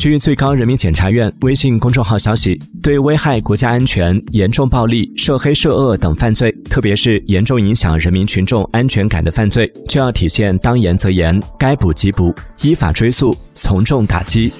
据最高人民检察院微信公众号消息，对危害国家安全、严重暴力、涉黑涉恶等犯罪，特别是严重影响人民群众安全感的犯罪，就要体现当严则严、该补即补、依法追诉、从重打击。